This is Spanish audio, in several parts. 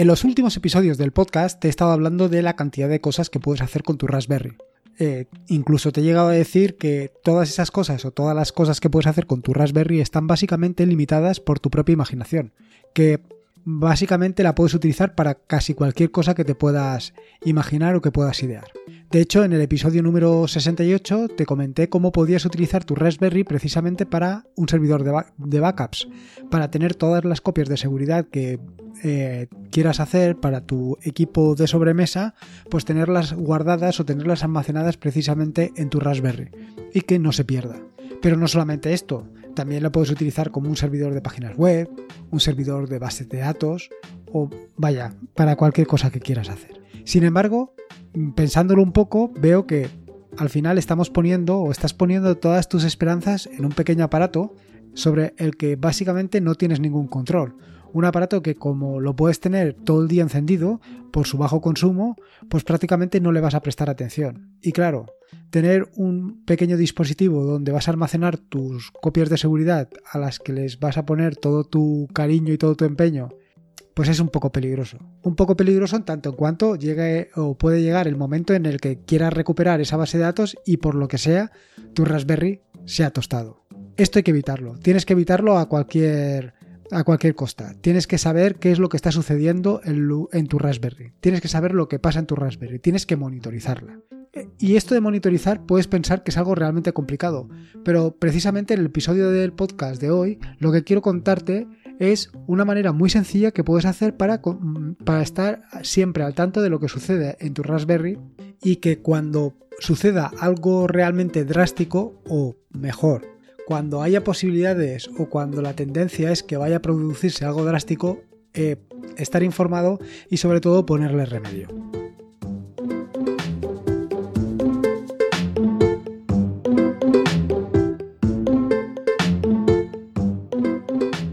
En los últimos episodios del podcast te he estado hablando de la cantidad de cosas que puedes hacer con tu Raspberry. Eh, incluso te he llegado a decir que todas esas cosas o todas las cosas que puedes hacer con tu Raspberry están básicamente limitadas por tu propia imaginación. Que básicamente la puedes utilizar para casi cualquier cosa que te puedas imaginar o que puedas idear. De hecho, en el episodio número 68 te comenté cómo podías utilizar tu Raspberry precisamente para un servidor de, backups, para tener todas las copias de seguridad que eh, quieras hacer para tu equipo de sobremesa, pues tenerlas guardadas o tenerlas almacenadas precisamente en tu Raspberry y que no se pierda. Pero no solamente esto, también lo puedes utilizar como un servidor de páginas web, un servidor de bases de datos o vaya, para cualquier cosa que quieras hacer. Sin embargo, pensándolo un poco, veo que al final estamos poniendo o estás poniendo todas tus esperanzas en un pequeño aparato sobre el que básicamente no tienes ningún control. Un aparato que como lo puedes tener todo el día encendido, por su bajo consumo, pues prácticamente no le vas a prestar atención. Y claro, tener un pequeño dispositivo donde vas a almacenar tus copias de seguridad a las que les vas a poner todo tu cariño y todo tu empeño, pues es un poco peligroso. Un poco peligroso en tanto en cuanto llegue o puede llegar el momento en el que quieras recuperar esa base de datos y por lo que sea tu Raspberry se ha tostado. Esto hay que evitarlo. Tienes que evitarlo a cualquier a cualquier costa. Tienes que saber qué es lo que está sucediendo en, tu Raspberry. Tienes que saber lo que pasa en tu Raspberry. Tienes que monitorizarla. Y esto de monitorizar puedes pensar que es algo realmente complicado, pero precisamente en el episodio del podcast de hoy lo que quiero contarte es una manera muy sencilla que puedes hacer para, para estar siempre al tanto de lo que sucede en tu Raspberry y que cuando suceda algo realmente drástico o mejor, cuando haya posibilidades o cuando la tendencia es que vaya a producirse algo drástico, eh, estar informado y sobre todo ponerle remedio.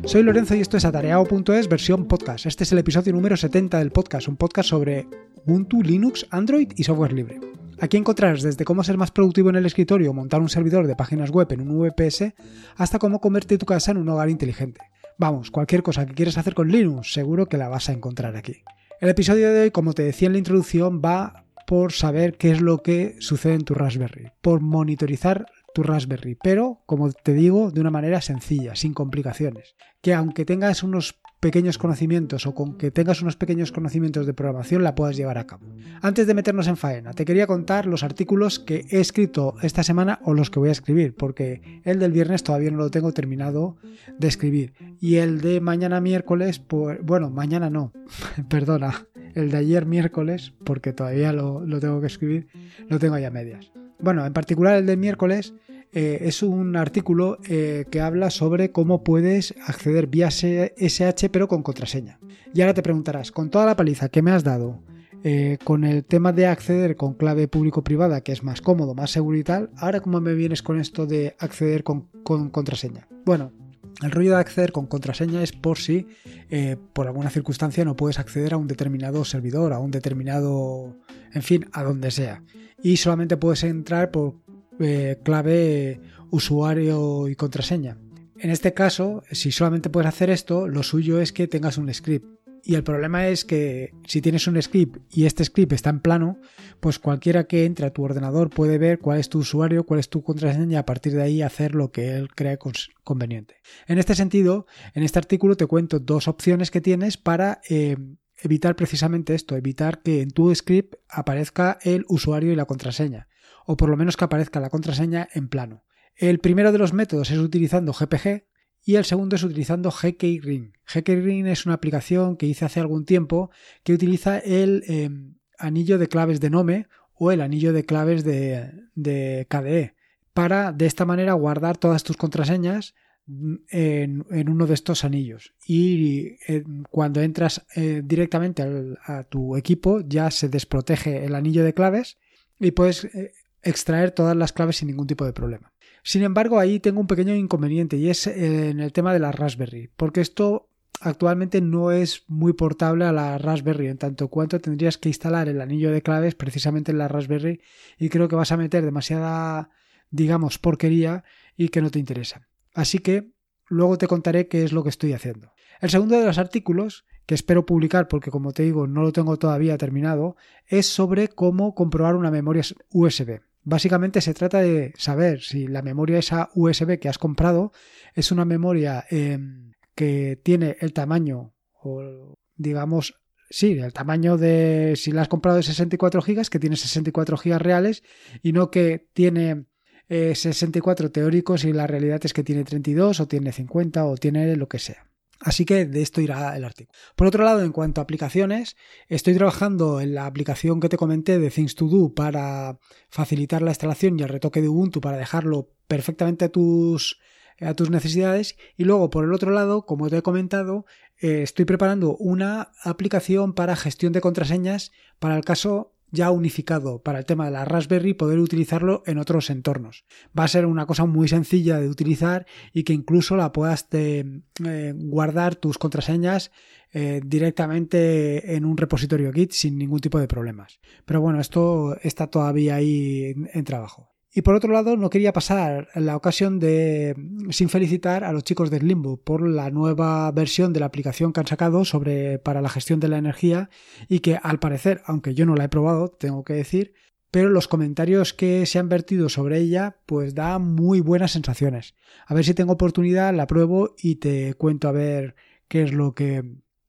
Soy Lorenzo y esto es atareado.es versión podcast. Este es el episodio número 70 del podcast, un podcast sobre Ubuntu, Linux, Android y software libre. Aquí encontrarás desde cómo ser más productivo en el escritorio o montar un servidor de páginas web en un VPS hasta cómo convertir tu casa en un hogar inteligente. Vamos, cualquier cosa que quieras hacer con Linux, seguro que la vas a encontrar aquí. El episodio de hoy, como te decía en la introducción, va por saber qué es lo que sucede en tu Raspberry, por monitorizar tu Raspberry, pero como te digo, de una manera sencilla, sin complicaciones. Que aunque tengas unos pequeños conocimientos o con que tengas unos pequeños conocimientos de programación la puedas llevar a cabo. Antes de meternos en faena, te quería contar los artículos que he escrito esta semana o los que voy a escribir, porque el del viernes todavía no lo tengo terminado de escribir. Y el de mañana miércoles, pues bueno, mañana no, perdona, el de ayer miércoles, porque todavía lo, lo tengo que escribir, lo tengo ya medias. Bueno, en particular el de miércoles eh, es un artículo eh, que habla sobre cómo puedes acceder vía SH pero con contraseña. Y ahora te preguntarás, con toda la paliza que me has dado, eh, con el tema de acceder con clave público-privada, que es más cómodo, más seguro y tal, ahora cómo me vienes con esto de acceder con, contraseña. Bueno, el rollo de acceder con contraseña es por si por alguna circunstancia no puedes acceder a un determinado servidor, a un determinado, en fin, a donde sea. Y solamente puedes entrar por eh, clave usuario y contraseña. En este caso, si solamente puedes hacer esto, lo suyo es que tengas un script. Y el problema es que si tienes un script y este script está en plano, pues cualquiera que entre a tu ordenador puede ver cuál es tu usuario, cuál es tu contraseña y a partir de ahí hacer lo que él cree conveniente. En este sentido, en este artículo te cuento dos opciones que tienes para eh, evitar precisamente esto, evitar que en tu script aparezca el usuario y la contraseña o por lo menos que aparezca la contraseña en plano. El primero de los métodos es utilizando GPG y el segundo es utilizando GKRing. GKRing es una aplicación que hice hace algún tiempo que utiliza el em, anillo de claves de Nome o el anillo de claves de, KDE para de esta manera guardar todas tus contraseñas en, uno de estos anillos y eh, cuando entras eh, directamente a tu equipo ya se desprotege el anillo de claves y puedes eh, extraer todas las claves sin ningún tipo de problema. Sin embargo, ahí tengo un pequeño inconveniente y es eh, en el tema de la Raspberry, porque esto actualmente no es muy portable a la Raspberry, en tanto cuanto tendrías que instalar el anillo de claves precisamente en la Raspberry y creo que vas a meter demasiada, digamos, porquería y que no te interesa. Así que luego te contaré qué es lo que estoy haciendo. El segundo de los artículos que espero publicar porque como te digo no lo tengo todavía terminado, es sobre cómo comprobar una memoria USB. Básicamente se trata de saber si la memoria esa USB que has comprado es una memoria em, que tiene el tamaño o digamos sí, el tamaño de si la has comprado de 64 GB, que tiene 64 GB reales y no que tiene 64 eh, teóricos y la realidad es que tiene 32 o tiene 50 o tiene lo que sea. Así que de esto irá el artículo. Por otro lado, en cuanto a aplicaciones, estoy trabajando en la aplicación que te comenté de Things to Do para facilitar la instalación y el retoque de Ubuntu para dejarlo perfectamente a tus, a tus necesidades. Y luego, por el otro lado, como te he comentado, eh, estoy preparando una aplicación para gestión de contraseñas para el caso ya unificado para el tema de la Raspberry poder utilizarlo en otros entornos. Va a ser una cosa muy sencilla de utilizar y que incluso la puedas eh, guardar tus contraseñas eh, directamente en un repositorio Git sin ningún tipo de problemas. Pero bueno, esto está todavía ahí en trabajo. Y por otro lado, no quería pasar la ocasión de sin felicitar a los chicos de Limbo por la nueva versión de la aplicación que han sacado sobre para la gestión de la energía y que al parecer, aunque yo no la he probado, tengo que decir, pero los comentarios que se han vertido sobre ella pues da muy buenas sensaciones. A ver si tengo oportunidad, la pruebo y te cuento a ver qué es lo que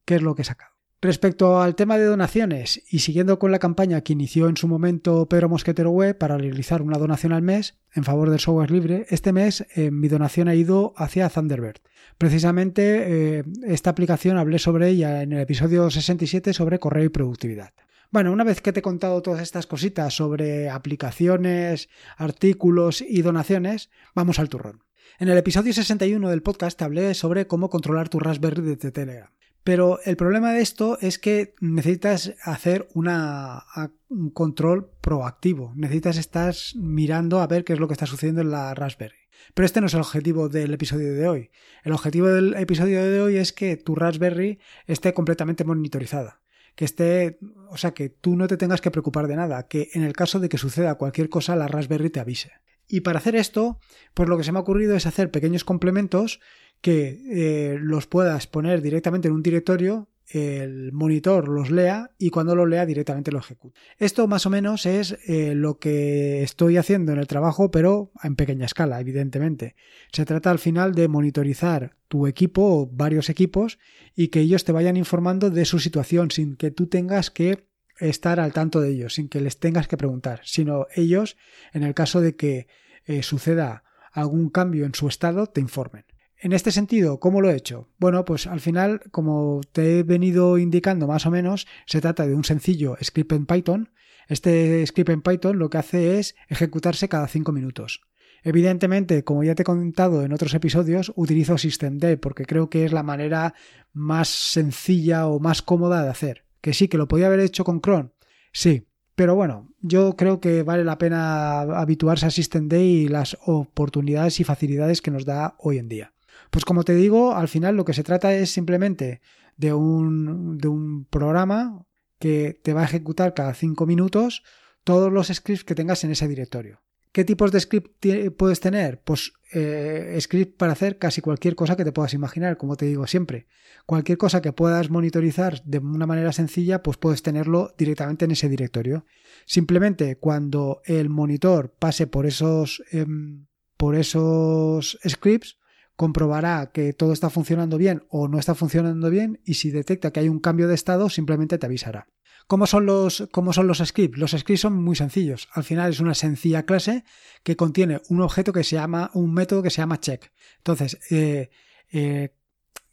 qué es lo que he sacado. Respecto al tema de donaciones y siguiendo con la campaña que inició en su momento Pedro Mosquetero Web para realizar una donación al mes en favor del software libre, este mes eh, mi donación ha ido hacia Thunderbird. Precisamente eh, esta aplicación hablé sobre ella en el episodio 67 sobre correo y productividad. Bueno, una vez que te he contado todas estas cositas sobre aplicaciones, artículos y donaciones, vamos al turrón. En el episodio 61 del podcast hablé sobre cómo controlar tu Raspberry desde Telegram. Pero el problema de esto es que necesitas hacer un control proactivo. Necesitas estar mirando a ver qué es lo que está sucediendo en la Raspberry. Pero este no es el objetivo del episodio de hoy. El objetivo del episodio de hoy es que tu Raspberry esté completamente monitorizada. Que esté, o sea, que tú no te tengas que preocupar de nada. Que en el caso de que suceda cualquier cosa, la Raspberry te avise. Y para hacer esto, pues lo que se me ha ocurrido es hacer pequeños complementos que eh, los puedas poner directamente en un directorio, el monitor los lea y cuando lo lea directamente lo ejecute. Esto más o menos es eh, lo que estoy haciendo en el trabajo, pero en pequeña escala, evidentemente. Se trata al final de monitorizar tu equipo o varios equipos y que ellos te vayan informando de su situación sin que tú tengas que estar al tanto de ellos, sin que les tengas que preguntar, sino ellos, en el caso de que eh, suceda algún cambio en su estado, te informen. En este sentido, ¿cómo lo he hecho? Bueno, pues al final, como te he venido indicando más o menos, se trata de un sencillo script en Python. Este script en Python lo que hace es ejecutarse cada 5 minutos. Evidentemente, como ya te he contado en otros episodios, utilizo systemd porque creo que es la manera más sencilla o más cómoda de hacer. Que sí, que lo podía haber hecho con cron. Sí, pero bueno, yo creo que vale la pena habituarse a systemd y las oportunidades y facilidades que nos da hoy en día. Pues como te digo, al final lo que se trata es simplemente de un, de un programa que te va a ejecutar cada cinco minutos todos los scripts que tengas en ese directorio. ¿Qué tipos de script puedes tener? Pues eh, script para hacer casi cualquier cosa que te puedas imaginar, como te digo siempre. Cualquier cosa que puedas monitorizar de una manera sencilla, pues puedes tenerlo directamente en ese directorio. Simplemente cuando el monitor pase por esos, em, por esos scripts, comprobará que todo está funcionando bien o no está funcionando bien y si detecta que hay un cambio de estado simplemente te avisará. ¿Cómo son los, cómo son los scripts? Los scripts son muy sencillos. Al final es una sencilla clase que contiene un objeto que se llama, un método que se llama check. Entonces, eh, eh,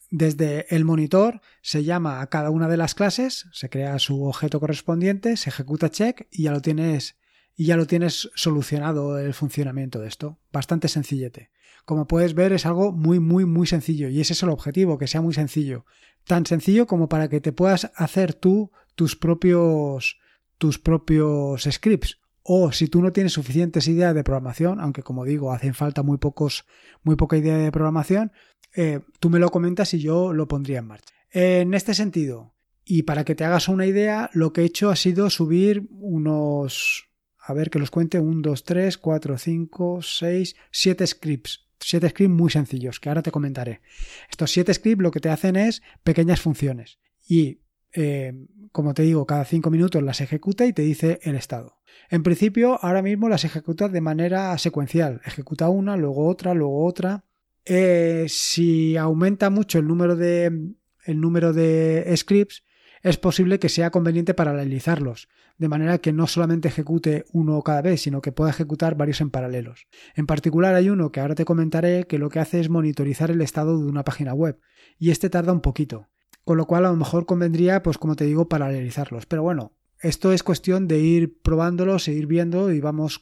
desde el monitor se llama a cada una de las clases, se crea su objeto correspondiente, se ejecuta check y ya lo tienes, y ya lo tienes solucionado el funcionamiento de esto. Bastante sencillete. Como puedes ver, es algo muy, muy, muy sencillo y ese es el objetivo, que sea muy sencillo. Tan sencillo como para que te puedas hacer tú tus propios, tus propios scripts. O si tú no tienes suficientes ideas de programación, aunque como digo, hacen falta muy pocos, muy poca idea de programación, eh, tú me lo comentas y yo lo pondría en marcha. En este sentido, y para que te hagas una idea, lo que he hecho ha sido subir unos, a ver que los cuente, 1, 2, 3, 4, 5, 6, 7 scripts siete scripts muy sencillos que ahora te comentaré. Estos siete scripts lo que te hacen es pequeñas funciones y, eh, como te digo, cada cinco minutos las ejecuta y te dice el estado. En principio, ahora mismo las ejecuta de manera secuencial. Ejecuta una, luego otra, luego otra. Eh, si aumenta mucho el número de, el número de scripts, es posible que sea conveniente paralelizarlos, de manera que no solamente ejecute uno cada vez, sino que pueda ejecutar varios en paralelos. En particular hay uno que ahora te comentaré que lo que hace es monitorizar el estado de una página web, y este tarda un poquito, con lo cual a lo mejor convendría, pues como te digo, paralelizarlos. Pero bueno, esto es cuestión de ir probándolos e ir viendo y vamos,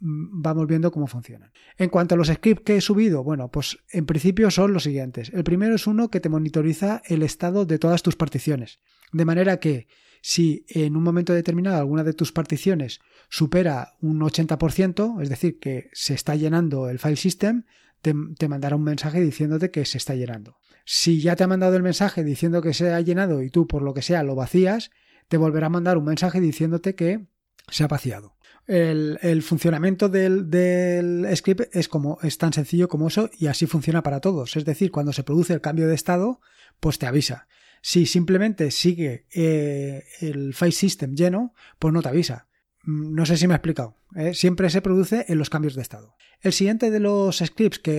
vamos viendo cómo funcionan. En cuanto a los scripts que he subido, bueno, pues en principio son los siguientes. El primero es uno que te monitoriza el estado de todas tus particiones. De manera que si en un momento determinado alguna de tus particiones supera un 80%, es decir, que se está llenando el file system, te, te, mandará un mensaje diciéndote que se está llenando. Si ya te ha mandado el mensaje diciendo que se ha llenado y tú por lo que sea lo vacías, te volverá a mandar un mensaje diciéndote que se ha vaciado. El, funcionamiento del, del, script es, como, es tan sencillo como eso y así funciona para todos. Es decir, cuando se produce el cambio de estado, pues te avisa. Si simplemente sigue eh, el file system lleno, pues no te avisa. Mm, no sé si me he explicado. ¿eh? Siempre se produce en los cambios de estado. El siguiente de los scripts que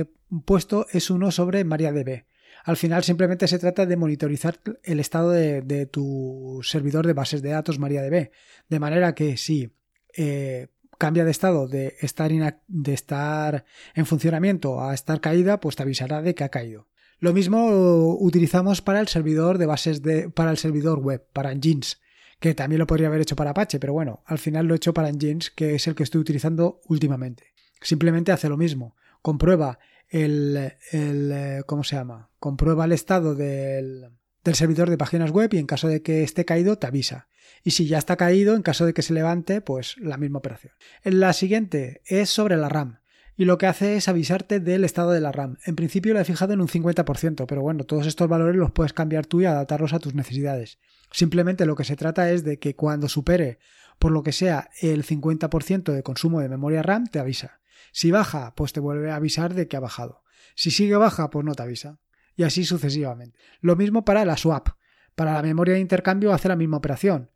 he puesto es uno sobre MariaDB. Al final simplemente se trata de monitorizar el estado de, tu servidor de bases de datos MariaDB. De manera que si eh, cambia de estado de estar, de estar en funcionamiento a estar caída, pues te avisará de que ha caído. Lo mismo utilizamos para el servidor de bases de, para el servidor web, para Nginx, que también lo podría haber hecho para Apache, pero bueno, al final lo he hecho para Nginx, que es el que estoy utilizando últimamente. Simplemente hace lo mismo, comprueba el, el ¿cómo se llama? Comprueba el estado del, del servidor de páginas web y en caso de que esté caído te avisa. Y si ya está caído, en caso de que se levante, pues la misma operación. La siguiente es sobre la RAM y lo que hace es avisarte del estado de la RAM. En principio lo he fijado en un 50%, pero bueno, todos estos valores los puedes cambiar tú y adaptarlos a tus necesidades. Simplemente lo que se trata es de que cuando supere por lo que sea el 50% de consumo de memoria RAM te avisa. Si baja, pues te vuelve a avisar de que ha bajado. Si sigue baja, pues no te avisa. Y así sucesivamente. Lo mismo para la swap. Para la memoria de intercambio hace la misma operación.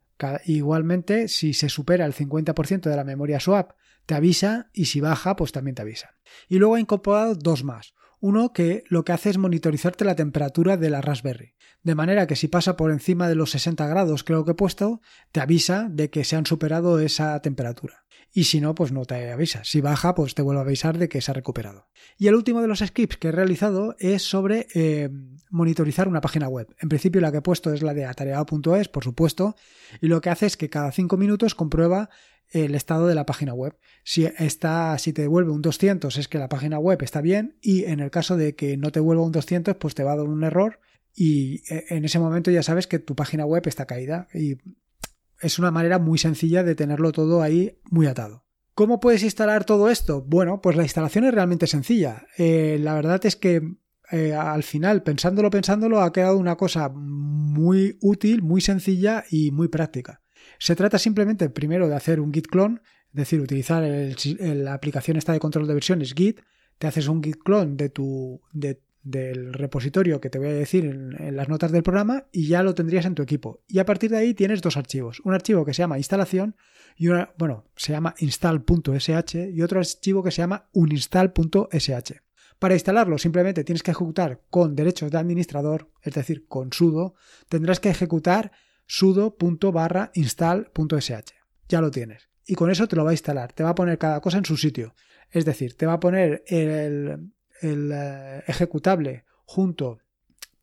Igualmente, si se supera el 50% de la memoria swap, te avisa y si baja, pues también te avisa. Y luego he incorporado dos más. Uno que lo que hace es monitorizarte la temperatura de la Raspberry. De manera que si pasa por encima de los 60 grados, creo que he puesto, te avisa de que se han superado esa temperatura. Y si no, pues no te avisa. Si baja, pues te vuelve a avisar de que se ha recuperado. Y el último de los scripts que he realizado es sobre eh, monitorizar una página web. En principio la que he puesto es la de atareado.es, por supuesto, y lo que hace es que cada 5 minutos comprueba el estado de la página web. Si, está, si te devuelve un 200 es que la página web está bien y en el caso de que no te vuelva un 200 pues te va a dar un error y eh, en ese momento ya sabes que tu página web está caída y es una manera muy sencilla de tenerlo todo ahí muy atado. ¿Cómo puedes instalar todo esto? Bueno, pues la instalación es realmente sencilla. Eh, la verdad es que eh, al final, pensándolo, pensándolo, ha quedado una cosa muy útil, muy sencilla y muy práctica. Se trata simplemente primero de hacer un git clone, es decir, utilizar la aplicación esta de control de versiones git, te haces un git clone de tu, del repositorio que te voy a decir en, las notas del programa y ya lo tendrías en tu equipo. Y a partir de ahí tienes dos archivos. Un archivo que se llama instalación y bueno, se llama install.sh y otro archivo que se llama uninstall.sh. Para instalarlo simplemente tienes que ejecutar con derechos de administrador, es decir, con sudo, tendrás que ejecutar sudo.barra install.sh. Ya lo tienes. Y con eso te lo va a instalar. Te va a poner cada cosa en su sitio. Es decir, te va a poner el, eh, ejecutable junto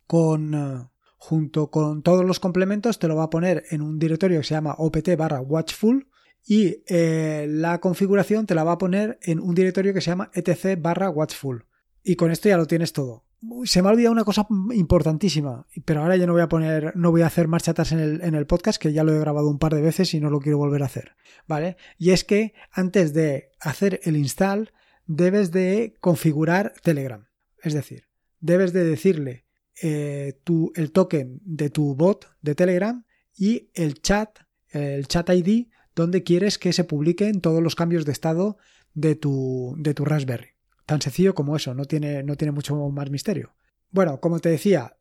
con, eh, junto con todos los complementos, te lo va a poner en un directorio que se llama opt barra watchful y eh, la configuración te la va a poner en un directorio que se llama etc barra watchful. Y con esto ya lo tienes todo se me ha olvidado una cosa importantísima, pero ahora ya no voy a poner, no voy a hacer marcha atrás en el, en el podcast, que ya lo he grabado un par de veces y no lo quiero volver a hacer, ¿vale? Y es que antes de hacer el install, debes de configurar Telegram. Es decir, debes de decirle eh, el token de tu bot de Telegram y el chat, el chat ID, donde quieres que se publiquen todos los cambios de estado de tu, de tu Raspberry. Tan sencillo como eso, no tiene, no tiene mucho más misterio. Bueno, como te decía,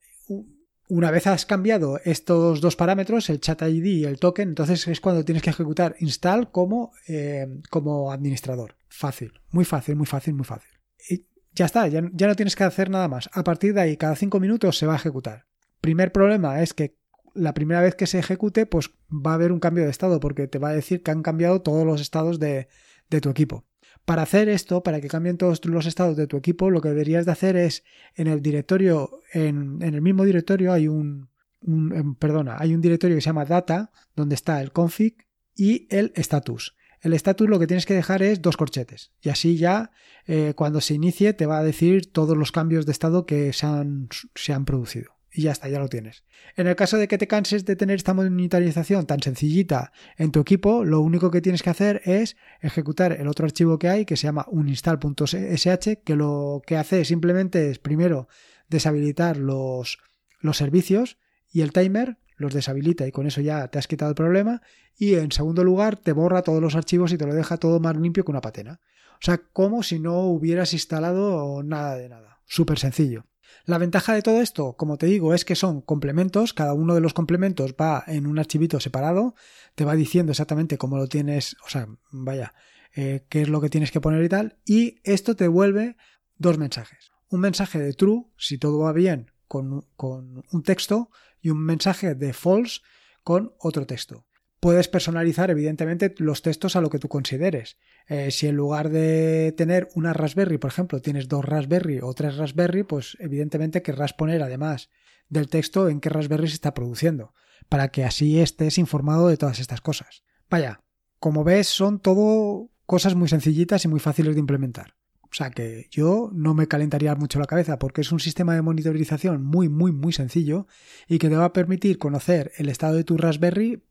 Una vez has cambiado estos dos parámetros, el chat ID y el token, entonces es cuando tienes que ejecutar install como, eh, como administrador. Fácil, muy fácil, muy fácil, muy fácil. Y ya está, ya, ya no tienes que hacer nada más. A partir de ahí, cada cinco minutos se va a ejecutar. Primer problema es que la primera vez que se ejecute, pues va a haber un cambio de estado, porque te va a decir que han cambiado todos los estados de, de tu equipo. Para hacer esto, para que cambien todos los estados de tu equipo, lo que deberías de hacer es en el directorio, en, el mismo directorio hay un, em, perdona, hay un directorio que se llama data, donde está el config y el status. El status lo que tienes que dejar es dos corchetes y así ya eh, cuando se inicie te va a decir todos los cambios de estado que se han, se han producido y ya está, ya lo tienes. En el caso de que te canses de tener esta monitorización tan sencillita en tu equipo, lo único que tienes que hacer es ejecutar el otro archivo que hay que se llama uninstall.sh que lo que hace simplemente es primero deshabilitar los, los servicios y el timer los deshabilita y con eso ya te has quitado el problema y en segundo lugar te borra todos los archivos y te lo deja todo más limpio que una patena. O sea, como si no hubieras instalado nada de nada. Súper sencillo. La ventaja de todo esto, como te digo, es que son complementos, cada uno de los complementos va en un archivito separado, te va diciendo exactamente cómo lo tienes, o sea, vaya, eh, qué es lo que tienes que poner y tal, y esto te vuelve dos mensajes. Un mensaje de true, si todo va bien, con, con un texto, y un mensaje de false con otro texto. Puedes personalizar, evidentemente, los textos a lo que tú consideres. Eh, si en lugar de tener una Raspberry, por ejemplo, tienes dos Raspberry o tres Raspberry, pues evidentemente querrás poner además del texto en qué Raspberry se está produciendo, para que así estés informado de todas estas cosas. Vaya, como ves, son todo cosas muy sencillitas y muy fáciles de implementar. O sea que yo no me calentaría mucho la cabeza porque es un sistema de monitorización muy, muy, muy sencillo y que te va a permitir conocer el estado de tu Raspberry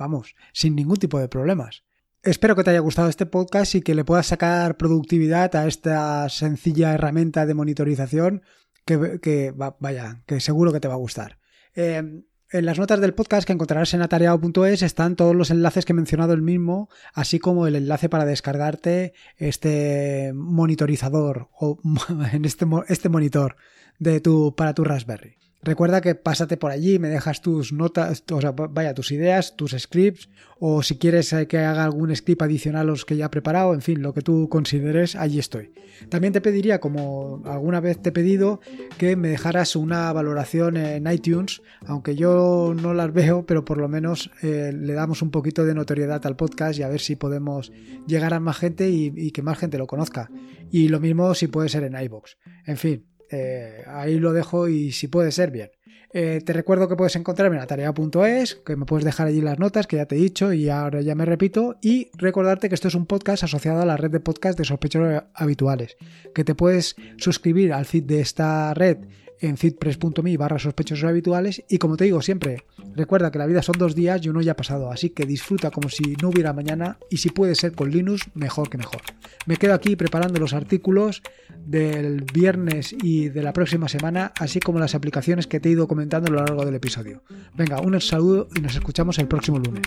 vamos, sin ningún tipo de problemas. Espero que te haya gustado este podcast y que le puedas sacar productividad a esta sencilla herramienta de monitorización que, vaya, que seguro que te va a gustar. Em, en las notas del podcast que encontrarás en atareado.es están todos los enlaces que he mencionado el mismo, así como el enlace para descargarte este monitorizador o en este, este monitor de tu, para tu Raspberry. Recuerda que pásate por allí, me dejas tus notas, o sea, vaya, tus ideas, tus scripts, o si quieres eh, que haga algún script adicional a los que ya he preparado, en fin, lo que tú consideres, allí estoy. También te pediría, como alguna vez te he pedido, que me dejaras una valoración en iTunes, aunque yo no las veo, pero por lo menos eh, le damos un poquito de notoriedad al podcast y a ver si podemos llegar a más gente y, y que más gente lo conozca. Y lo mismo si puede ser en iBox. En fin, eh, ahí lo dejo y si puede ser, bien. Eh, te recuerdo que puedes encontrarme en atarea.es, que me puedes dejar allí las notas, que ya te he dicho y ahora ya me repito, y recordarte que esto es un podcast asociado a la red de podcast de sospechosos habituales, que te puedes suscribir al feed de esta red en feedpress.me barra sospechosos habituales y como te digo siempre, recuerda que la vida son dos días y uno ya ha pasado, así que disfruta como si no hubiera mañana y si puede ser con Linux, mejor que mejor. Me quedo aquí preparando los artículos del viernes y de la próxima semana, así como las aplicaciones que te he ido comentando a lo largo del episodio. Venga, un saludo y nos escuchamos el próximo lunes.